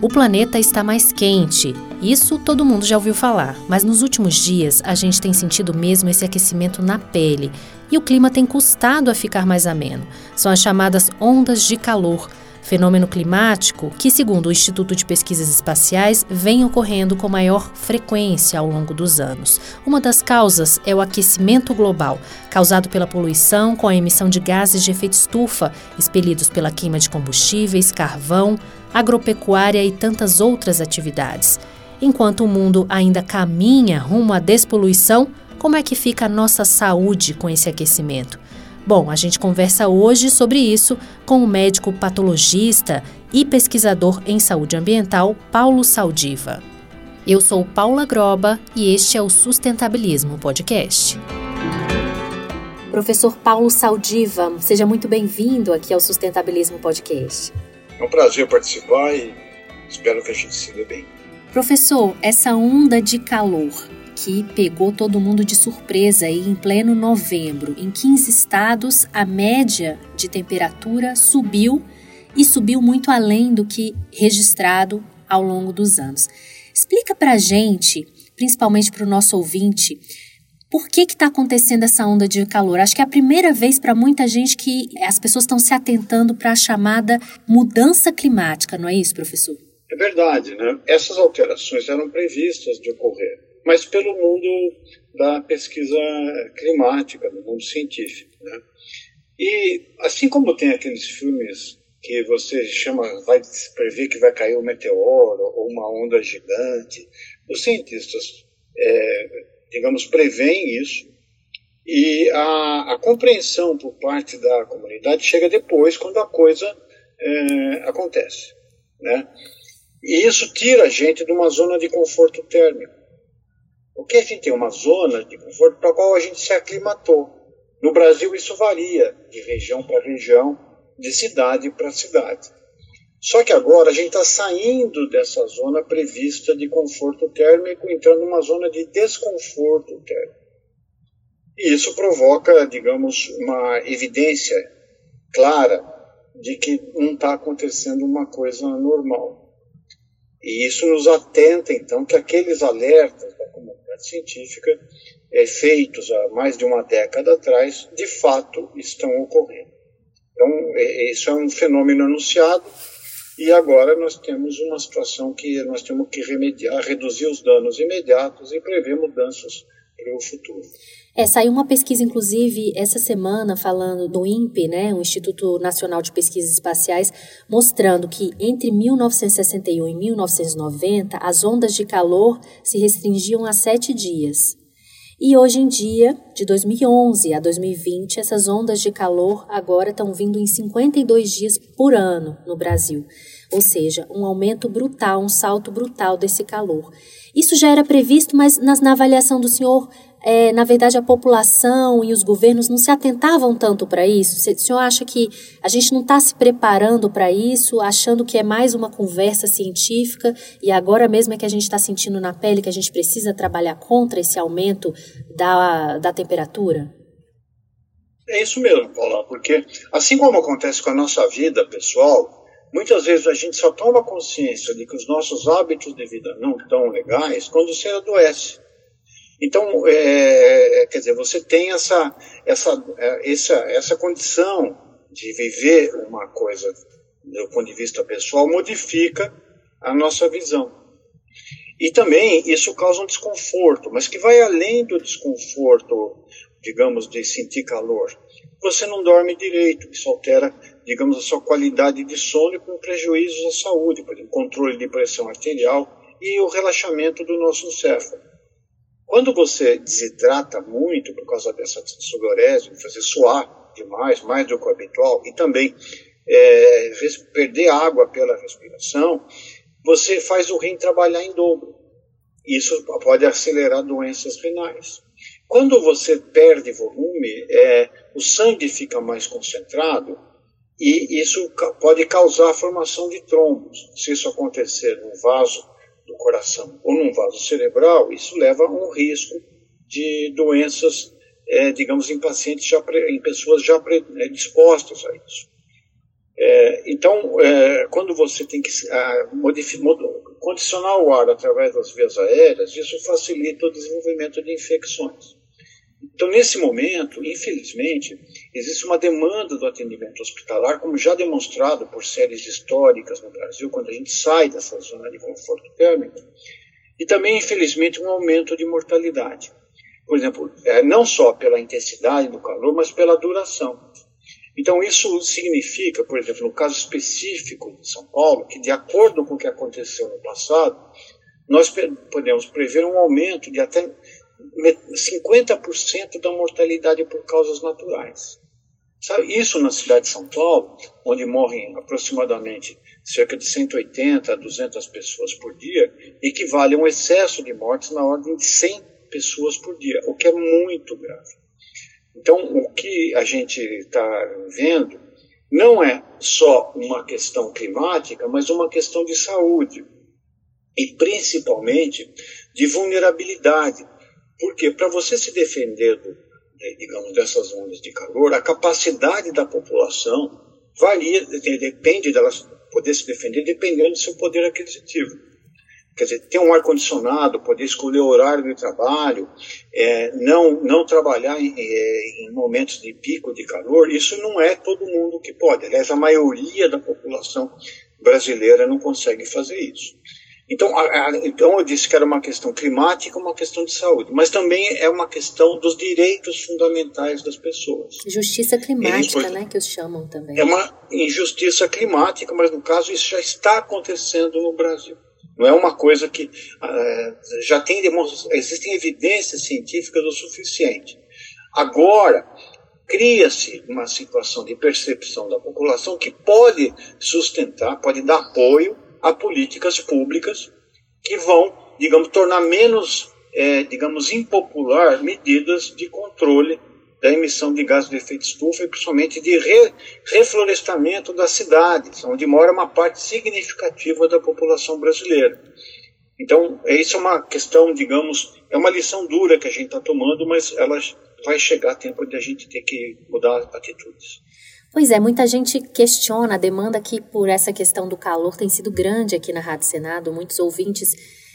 O planeta está mais quente. Isso todo mundo já ouviu falar, mas nos últimos dias a gente tem sentido mesmo esse aquecimento na pele e o clima tem custado a ficar mais ameno. São as chamadas ondas de calor fenômeno climático que, segundo o Instituto de Pesquisas Espaciais, vem ocorrendo com maior frequência ao longo dos anos. Uma das causas é o aquecimento global, causado pela poluição com a emissão de gases de efeito estufa, expelidos pela queima de combustíveis, carvão, agropecuária e tantas outras atividades. Enquanto o mundo ainda caminha rumo à despoluição, como é que fica a nossa saúde com esse aquecimento? Bom, a gente conversa hoje sobre isso com o médico patologista e pesquisador em saúde ambiental Paulo Saldiva. Eu sou Paula Groba e este é o Sustentabilismo Podcast. Professor Paulo Saldiva, seja muito bem-vindo aqui ao Sustentabilismo Podcast. É um prazer participar e espero que a gente se dê bem. Professor, essa onda de calor que pegou todo mundo de surpresa aí em pleno novembro. Em 15 estados, a média de temperatura subiu e subiu muito além do que registrado ao longo dos anos. Explica para a gente, principalmente para o nosso ouvinte, por que está acontecendo essa onda de calor? Acho que é a primeira vez para muita gente que as pessoas estão se atentando para a chamada mudança climática, não é isso, professor? Verdade, né? Essas alterações eram previstas de ocorrer mas pelo mundo da pesquisa climática, do mundo científico. Né? E assim como tem aqueles filmes que você chama, vai prever que vai cair um meteoro ou uma onda gigante, os cientistas, é, digamos, preveem isso e a, a, compreensão por parte da comunidade chega depois, quando a coisa é, acontece. Né? E isso tira a gente de uma zona de conforto térmico. Porque a gente tem uma zona de conforto para a qual a gente se aclimatou. No Brasil, isso varia de região para região, de cidade para cidade. Só que agora a gente está saindo dessa zona prevista de conforto térmico, entrando numa zona de desconforto térmico. E isso provoca, digamos, uma evidência clara de que não está acontecendo uma coisa normal. E isso nos atenta, então, que aqueles alertas científica é, feitos há mais de uma década atrás, de fato estão ocorrendo. Então, é, isso é um fenômeno anunciado e agora nós temos uma situação que nós temos que remediar, reduzir os danos imediatos e prever mudanças para o futuro. É, saiu uma pesquisa, inclusive, essa semana, falando do INPE, né, o Instituto Nacional de Pesquisas Espaciais, mostrando que entre 1961 e 1990, as ondas de calor se restringiam a sete dias. E hoje em dia, de 2011 a 2020, essas ondas de calor agora estão vindo em 52 dias por ano no Brasil. Ou seja, um aumento brutal, um salto brutal desse calor. Isso já era previsto, mas na, na avaliação do senhor, é, na verdade, a população e os governos não se atentavam tanto para isso? O senhor acha que a gente não está se preparando para isso, achando que é mais uma conversa científica e agora mesmo é que a gente está sentindo na pele que a gente precisa trabalhar contra esse aumento da, da temperatura? É isso mesmo, Paula, porque assim como acontece com a nossa vida pessoal, muitas vezes a gente só toma consciência de que os nossos hábitos de vida não estão legais quando você adoece. Então, é, é, quer dizer, você tem essa, essa, é, essa, essa condição de viver uma coisa do ponto de vista pessoal, modifica a nossa visão. E também isso causa um desconforto, mas que vai além do desconforto, digamos, de sentir calor. Você não dorme direito, isso altera, digamos, a sua qualidade de sono com prejuízos à saúde, por exemplo, controle de pressão arterial e o relaxamento do nosso encéfalo. Quando você desidrata muito por causa dessa sudorese, fazer suar demais, mais do que o habitual, e também é, perder água pela respiração, você faz o rim trabalhar em dobro. Isso pode acelerar doenças renais. Quando você perde volume, é, o sangue fica mais concentrado e isso pode causar a formação de trombos. Se isso acontecer no vaso do coração ou num vaso cerebral, isso leva a um risco de doenças, é, digamos, em pacientes já em pessoas já predispostas a isso. É, então, é, quando você tem que a, condicionar o ar através das vias aéreas, isso facilita o desenvolvimento de infecções. Então, nesse momento, infelizmente, existe uma demanda do atendimento hospitalar, como já demonstrado por séries históricas no Brasil, quando a gente sai dessa zona de conforto térmico, e também, infelizmente, um aumento de mortalidade. Por exemplo, é, não só pela intensidade do calor, mas pela duração. Então, isso significa, por exemplo, no caso específico de São Paulo, que, de acordo com o que aconteceu no passado, nós podemos prever um aumento de até 50% da mortalidade por causas naturais. Sabe, isso na cidade de São Paulo, onde morrem aproximadamente cerca de 180 a 200 pessoas por dia, equivale a um excesso de mortes na ordem de 100 pessoas por dia, o que é muito grave. Então, o que a gente está vendo não é só uma questão climática, mas uma questão de saúde e principalmente de vulnerabilidade porque para você se defender, do, digamos, dessas ondas de calor, a capacidade da população varia, depende delas poder se defender dependendo do seu poder aquisitivo. Quer dizer, ter um ar-condicionado, poder escolher o horário de trabalho, é, não, não trabalhar em, é, em, momentos de pico de calor, isso não é todo mundo que pode. Aliás, a maioria da população brasileira não consegue fazer isso. Então, a, a, então eu disse que era uma questão climática, uma questão de saúde, mas também é uma questão dos direitos fundamentais das pessoas. Justiça climática, né, que os chamam também. É uma injustiça climática, mas no caso isso já está acontecendo no Brasil. Não é uma coisa que uh, já tem existem evidências científicas o suficiente. Agora cria-se uma situação de percepção da população que pode sustentar, pode dar apoio a políticas públicas que vão, digamos, tornar menos, é, digamos, impopular medidas de controle da emissão de gases de efeito estufa e principalmente de re, reflorestamento das cidades, onde mora uma parte significativa da população brasileira. Então, isso é uma questão, digamos, é uma lição dura que a gente está tomando, mas ela vai chegar a tempo de a gente ter que mudar atitudes. Pois é, muita gente questiona a demanda que por essa questão do calor tem sido grande aqui na Rádio Senado, muitos ouvintes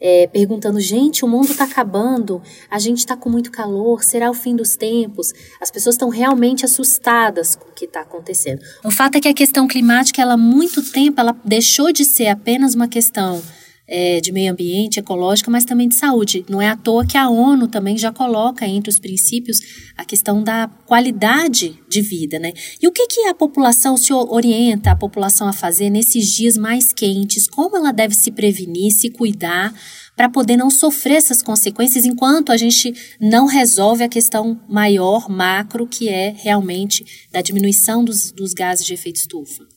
é, perguntando, gente, o mundo está acabando, a gente está com muito calor, será o fim dos tempos? As pessoas estão realmente assustadas com o que está acontecendo. O fato é que a questão climática, ela há muito tempo, ela deixou de ser apenas uma questão é, de meio ambiente, ecológica, mas também de saúde. Não é à toa que a ONU também já coloca entre os princípios a questão da qualidade de vida, né? E o que, que a população se orienta a população a fazer nesses dias mais quentes? Como ela deve se prevenir, se cuidar para poder não sofrer essas consequências enquanto a gente não resolve a questão maior, macro, que é realmente da diminuição dos, dos gases de efeito estufa?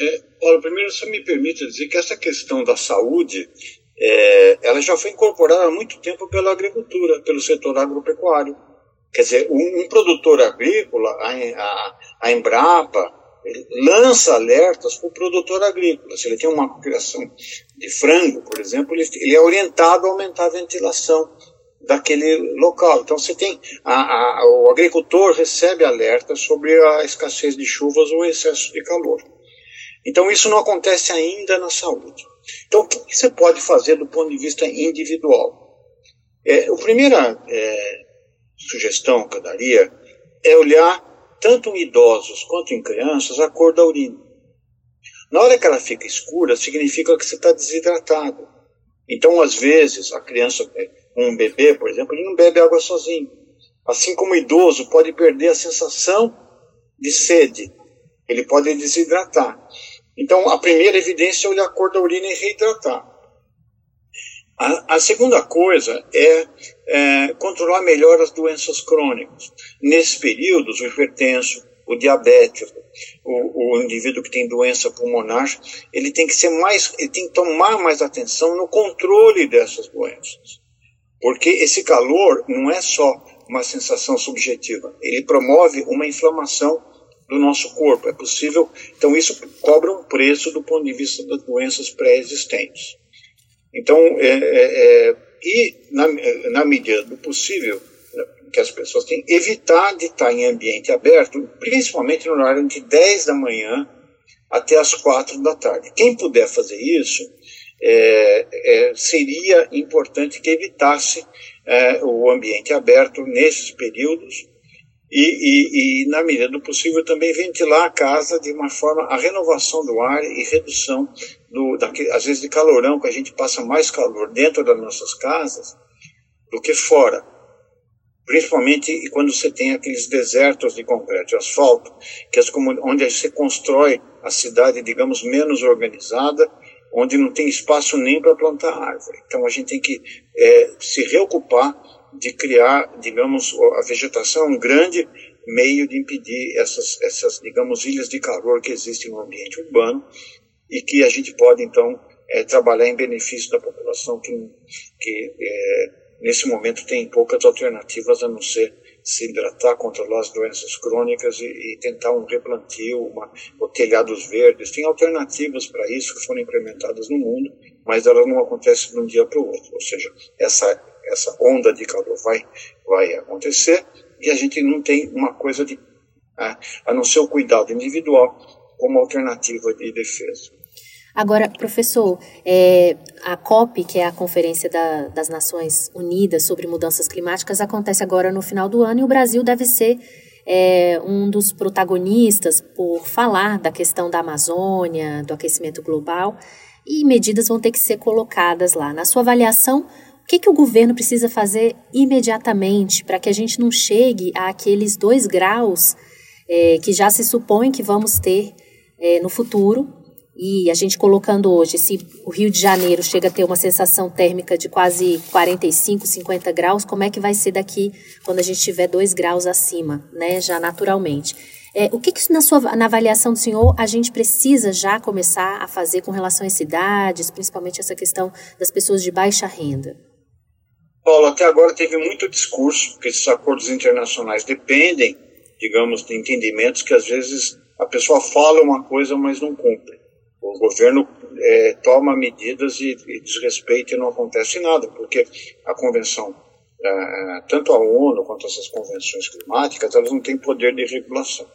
É, olha, primeiro, só me permite dizer que essa questão da saúde, é, ela já foi incorporada há muito tempo pela agricultura, pelo setor agropecuário. Quer dizer, um, um produtor agrícola, a, a, a Embrapa, lança alertas para o produtor agrícola. Se ele tem uma criação de frango, por exemplo, ele, ele é orientado a aumentar a ventilação daquele local. Então você tem a, a, o agricultor recebe alertas sobre a escassez de chuvas ou excesso de calor. Então, isso não acontece ainda na saúde. Então, o que você pode fazer do ponto de vista individual? É, a primeira é, sugestão que eu daria é olhar, tanto em idosos quanto em crianças, a cor da urina. Na hora que ela fica escura, significa que você está desidratado. Então, às vezes, a criança, um bebê, por exemplo, ele não bebe água sozinho. Assim como o idoso pode perder a sensação de sede, ele pode desidratar. Então, a primeira evidência é olhar a cor da urina e reidratar. A, a segunda coisa é, é, controlar melhor as doenças crônicas. Nesses períodos, o hipertenso, o diabético, o, o, indivíduo que tem doença pulmonar, ele tem que ser mais, ele tem que tomar mais atenção no controle dessas doenças. Porque esse calor não é só uma sensação subjetiva, ele promove uma inflamação do nosso corpo. É possível, então isso cobra um preço do ponto de vista das doenças pré-existentes. Então, é, é, é, e na, na medida do possível né, que as pessoas têm, evitar de estar em ambiente aberto, principalmente no horário de 10 da manhã até as quatro da tarde. Quem puder fazer isso, é, é, seria importante que evitasse é, o ambiente aberto nesses períodos e, e, e, na medida do possível, também ventilar a casa de uma forma, a renovação do ar e redução, do, daquele, às vezes, de calorão, que a gente passa mais calor dentro das nossas casas do que fora. Principalmente quando você tem aqueles desertos de concreto e asfalto, que é onde você constrói a cidade, digamos, menos organizada, onde não tem espaço nem para plantar árvore. Então a gente tem que é, se reocupar de criar, digamos, a vegetação um grande meio de impedir essas, essas, digamos, ilhas de calor que existem no ambiente urbano e que a gente pode, então, é, trabalhar em benefício da população que, que é, nesse momento tem poucas alternativas a não ser se hidratar, controlar as doenças crônicas e, e tentar um replantio, uma, ou telhados verdes. Tem alternativas para isso que foram implementadas no mundo, mas elas não acontecem de um dia para o outro. Ou seja, essa essa onda de calor vai, vai acontecer e a gente não tem uma coisa de, a, a não ser o cuidado individual como alternativa de defesa. Agora, professor, é, a COP, que é a Conferência da, das Nações Unidas sobre Mudanças Climáticas, acontece agora no final do ano e o Brasil deve ser é, um dos protagonistas por falar da questão da Amazônia, do aquecimento global, e medidas vão ter que ser colocadas lá. Na sua avaliação, que, que o governo precisa fazer imediatamente para que a gente não chegue àqueles dois graus é, que já se supõe que vamos ter é, no futuro? E a gente colocando hoje, se o Rio de Janeiro chega a ter uma sensação térmica de quase 45, 50 graus, como é que vai ser daqui quando a gente tiver dois graus acima, né, já naturalmente? É, o que, que na, sua, na avaliação do senhor a gente precisa já começar a fazer com relação às cidades, principalmente essa questão das pessoas de baixa renda? Paulo, até agora teve muito discurso, porque esses acordos internacionais dependem, digamos, de entendimentos que às vezes a pessoa fala uma coisa, mas não cumpre. O governo é, toma medidas e, e desrespeita e não acontece nada, porque a convenção, é, tanto a ONU quanto essas convenções climáticas, elas não têm poder de regulação.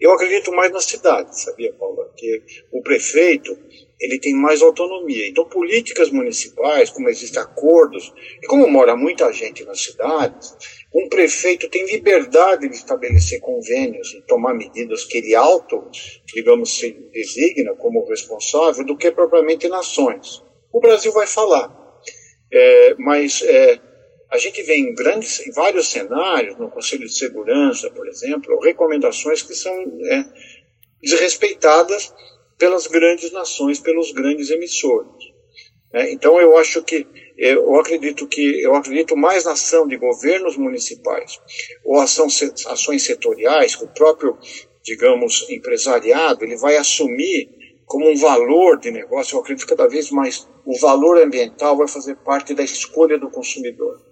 Eu acredito mais na cidade, sabia, Paula? Que o prefeito ele tem mais autonomia. Então, políticas municipais, como existem acordos, e como mora muita gente nas cidades, um prefeito tem liberdade de estabelecer convênios e tomar medidas que ele auto, digamos, se designa como responsável, do que propriamente nações. O Brasil vai falar. É, mas é, a gente vê em, grandes, em vários cenários, no Conselho de Segurança, por exemplo, recomendações que são é, desrespeitadas pelas grandes nações, pelos grandes emissores. Né? Então eu acho que eu acredito que eu acredito mais na ação de governos municipais ou ação, ações setoriais que o próprio digamos empresariado ele vai assumir como um valor de negócio. Eu acredito que cada vez mais o valor ambiental vai fazer parte da escolha do consumidor.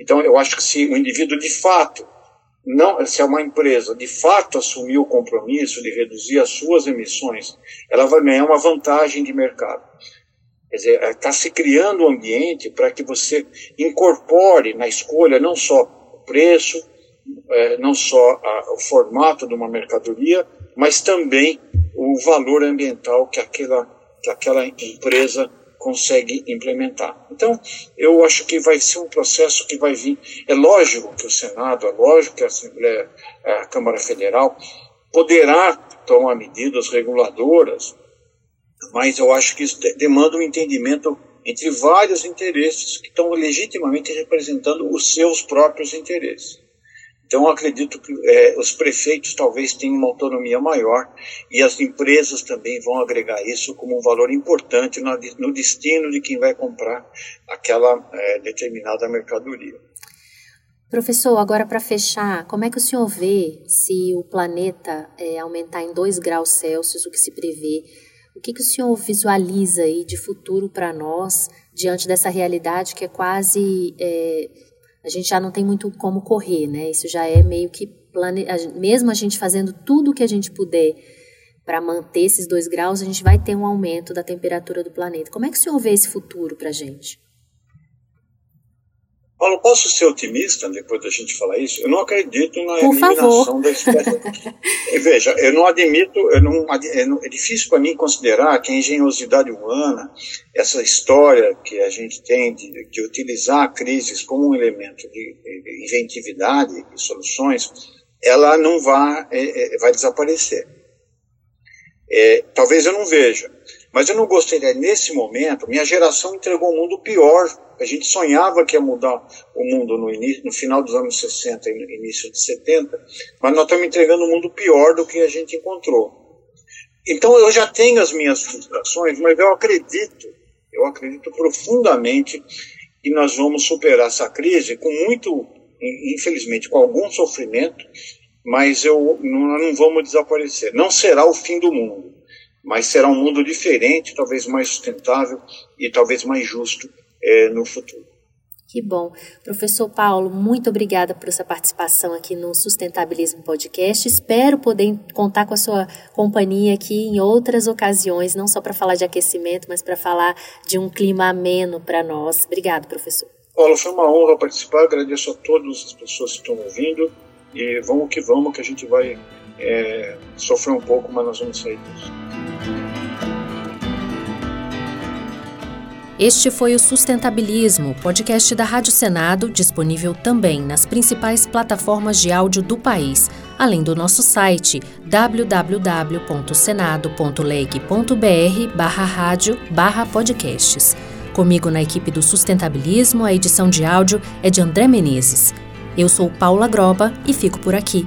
Então eu acho que se o indivíduo de fato não, se é uma empresa de fato assumir o compromisso de reduzir as suas emissões, ela vai ganhar uma vantagem de mercado. Quer dizer, está se criando um ambiente para que você incorpore na escolha não só o preço, é, não só o formato de uma mercadoria, mas também o valor ambiental que aquela, que aquela empresa consegue implementar. Então, eu acho que vai ser um processo que vai vir. É lógico que o Senado, é lógico que a Assembleia, a Câmara Federal poderá tomar medidas reguladoras, mas eu acho que isso demanda um entendimento entre vários interesses que estão legitimamente representando os seus próprios interesses. Então, acredito que é, os prefeitos talvez tenham uma autonomia maior e as empresas também vão agregar isso como um valor importante no, no destino de quem vai comprar aquela é, determinada mercadoria. Professor, agora para fechar, como é que o senhor vê se o planeta é, aumentar em 2 graus Celsius, o que se prevê? O que, que o senhor visualiza aí de futuro para nós diante dessa realidade que é quase é, a gente já não tem muito como correr, né? Isso já é meio que plane... mesmo a gente fazendo tudo o que a gente puder para manter esses dois graus, a gente vai ter um aumento da temperatura do planeta. Como é que o senhor vê esse futuro para a gente? Paulo, posso ser otimista depois da gente falar isso? Eu não acredito na Por eliminação favor. da espécie. Veja, eu não admito, eu não, é difícil para mim considerar que a engenhosidade humana, essa história que a gente tem de, de utilizar crises como um elemento de, de inventividade e soluções, ela não vai, é, é, vai desaparecer. É, talvez eu não veja, mas eu não gostaria, nesse momento, minha geração entregou um mundo pior a gente sonhava que ia mudar o mundo no, início, no final dos anos 60 e início de 70, mas nós estamos entregando um mundo pior do que a gente encontrou. Então eu já tenho as minhas frustrações, mas eu acredito, eu acredito profundamente que nós vamos superar essa crise com muito, infelizmente, com algum sofrimento, mas eu, não, não vamos desaparecer. Não será o fim do mundo, mas será um mundo diferente, talvez mais sustentável e talvez mais justo é, no futuro. Que bom. Professor Paulo, muito obrigada por essa participação aqui no Sustentabilismo Podcast. Espero poder contar com a sua companhia aqui em outras ocasiões, não só para falar de aquecimento, mas para falar de um clima ameno para nós. Obrigado, professor. Paulo, foi uma honra participar. Agradeço a todas as pessoas que estão ouvindo. E vamos que vamos, que a gente vai é, sofrer um pouco, mas nós vamos sair disso. Este foi o Sustentabilismo, podcast da Rádio Senado, disponível também nas principais plataformas de áudio do país, além do nosso site www.senado.leg.br barra rádio barra podcasts. Comigo na equipe do Sustentabilismo, a edição de áudio é de André Menezes. Eu sou Paula Groba e fico por aqui.